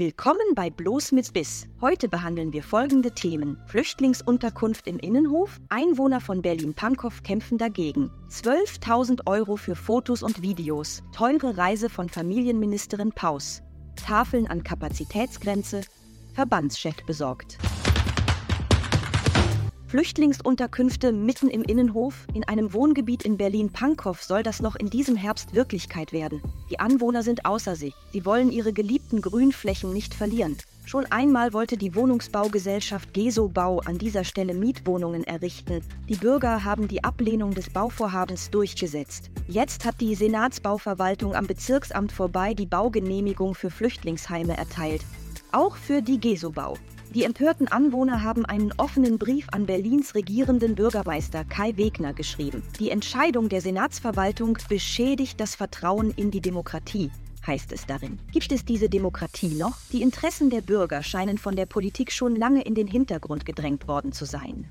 Willkommen bei Bloß mit Biss. Heute behandeln wir folgende Themen. Flüchtlingsunterkunft im Innenhof, Einwohner von Berlin-Pankow kämpfen dagegen. 12.000 Euro für Fotos und Videos, teure Reise von Familienministerin Paus, Tafeln an Kapazitätsgrenze, Verbandschef besorgt. Flüchtlingsunterkünfte mitten im Innenhof. In einem Wohngebiet in Berlin-Pankow soll das noch in diesem Herbst Wirklichkeit werden. Die Anwohner sind außer sich. Sie wollen ihre geliebten Grünflächen nicht verlieren. Schon einmal wollte die Wohnungsbaugesellschaft Gesobau an dieser Stelle Mietwohnungen errichten. Die Bürger haben die Ablehnung des Bauvorhabens durchgesetzt. Jetzt hat die Senatsbauverwaltung am Bezirksamt vorbei die Baugenehmigung für Flüchtlingsheime erteilt. Auch für die Gesobau. Die empörten Anwohner haben einen offenen Brief an Berlins regierenden Bürgermeister Kai Wegner geschrieben. Die Entscheidung der Senatsverwaltung beschädigt das Vertrauen in die Demokratie heißt es darin. Gibt es diese Demokratie noch? Die Interessen der Bürger scheinen von der Politik schon lange in den Hintergrund gedrängt worden zu sein.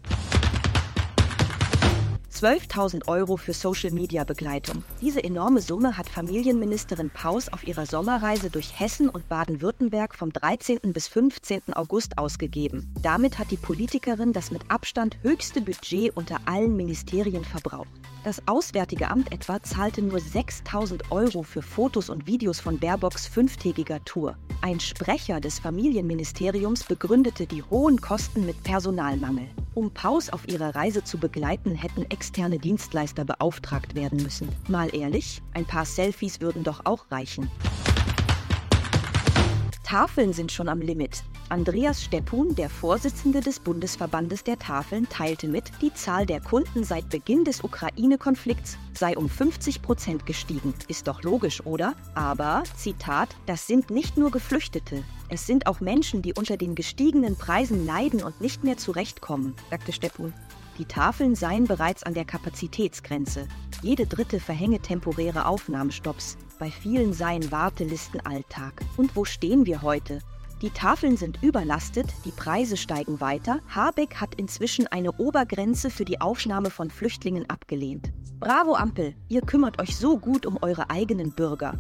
12.000 Euro für Social-Media-Begleitung. Diese enorme Summe hat Familienministerin Paus auf ihrer Sommerreise durch Hessen und Baden-Württemberg vom 13. bis 15. August ausgegeben. Damit hat die Politikerin das mit Abstand höchste Budget unter allen Ministerien verbraucht. Das Auswärtige Amt etwa zahlte nur 6000 Euro für Fotos und Videos von Baerbocks fünftägiger Tour. Ein Sprecher des Familienministeriums begründete die hohen Kosten mit Personalmangel. Um Paus auf ihrer Reise zu begleiten, hätten externe Dienstleister beauftragt werden müssen. Mal ehrlich, ein paar Selfies würden doch auch reichen. Tafeln sind schon am Limit. Andreas Steppun, der Vorsitzende des Bundesverbandes der Tafeln, teilte mit, die Zahl der Kunden seit Beginn des Ukraine-Konflikts sei um 50 Prozent gestiegen. Ist doch logisch, oder? Aber, Zitat, das sind nicht nur Geflüchtete. Es sind auch Menschen, die unter den gestiegenen Preisen leiden und nicht mehr zurechtkommen, sagte Steppun. Die Tafeln seien bereits an der Kapazitätsgrenze. Jede dritte verhänge temporäre Aufnahmestopps. Bei vielen seien Wartelisten Alltag. Und wo stehen wir heute? Die Tafeln sind überlastet, die Preise steigen weiter. Habeck hat inzwischen eine Obergrenze für die Aufnahme von Flüchtlingen abgelehnt. Bravo Ampel, ihr kümmert euch so gut um eure eigenen Bürger.